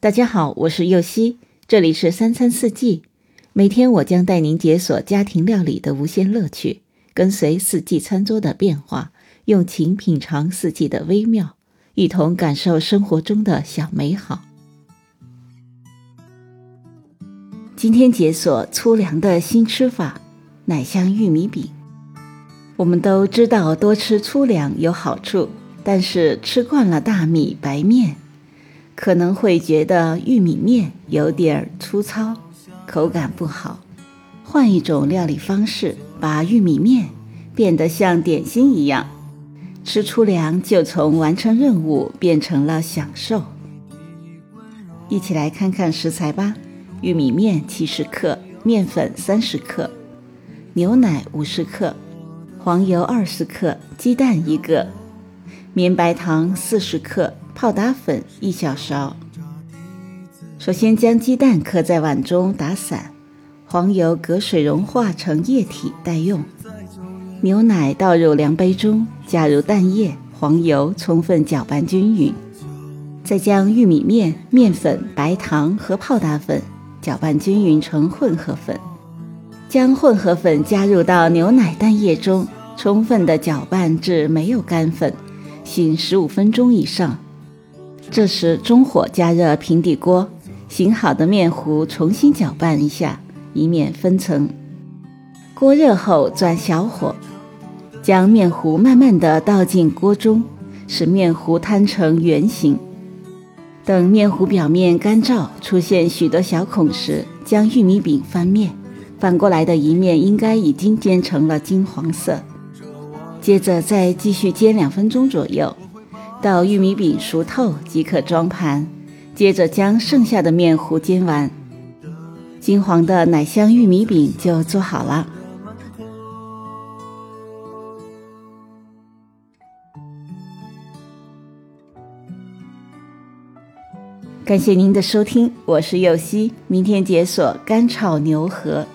大家好，我是右希，这里是三餐四季。每天我将带您解锁家庭料理的无限乐趣，跟随四季餐桌的变化，用情品尝四季的微妙，一同感受生活中的小美好。今天解锁粗粮的新吃法——奶香玉米饼。我们都知道多吃粗粮有好处，但是吃惯了大米、白面。可能会觉得玉米面有点粗糙，口感不好。换一种料理方式，把玉米面变得像点心一样，吃粗粮就从完成任务变成了享受。一起来看看食材吧：玉米面七十克，面粉三十克，牛奶五十克，黄油二十克，鸡蛋一个，绵白糖四十克。泡打粉一小勺。首先将鸡蛋磕在碗中打散，黄油隔水融化成液体待用。牛奶倒入量杯中，加入蛋液、黄油，充分搅拌均匀。再将玉米面、面粉、白糖和泡打粉搅拌均匀成混合粉。将混合粉加入到牛奶蛋液中，充分的搅拌至没有干粉，醒十五分钟以上。这时，中火加热平底锅，醒好的面糊重新搅拌一下，以免分层。锅热后转小火，将面糊慢慢的倒进锅中，使面糊摊成圆形。等面糊表面干燥，出现许多小孔时，将玉米饼翻面，反过来的一面应该已经煎成了金黄色。接着再继续煎两分钟左右。到玉米饼熟透即可装盘，接着将剩下的面糊煎完，金黄的奶香玉米饼就做好了。感谢您的收听，我是柚希，明天解锁干炒牛河。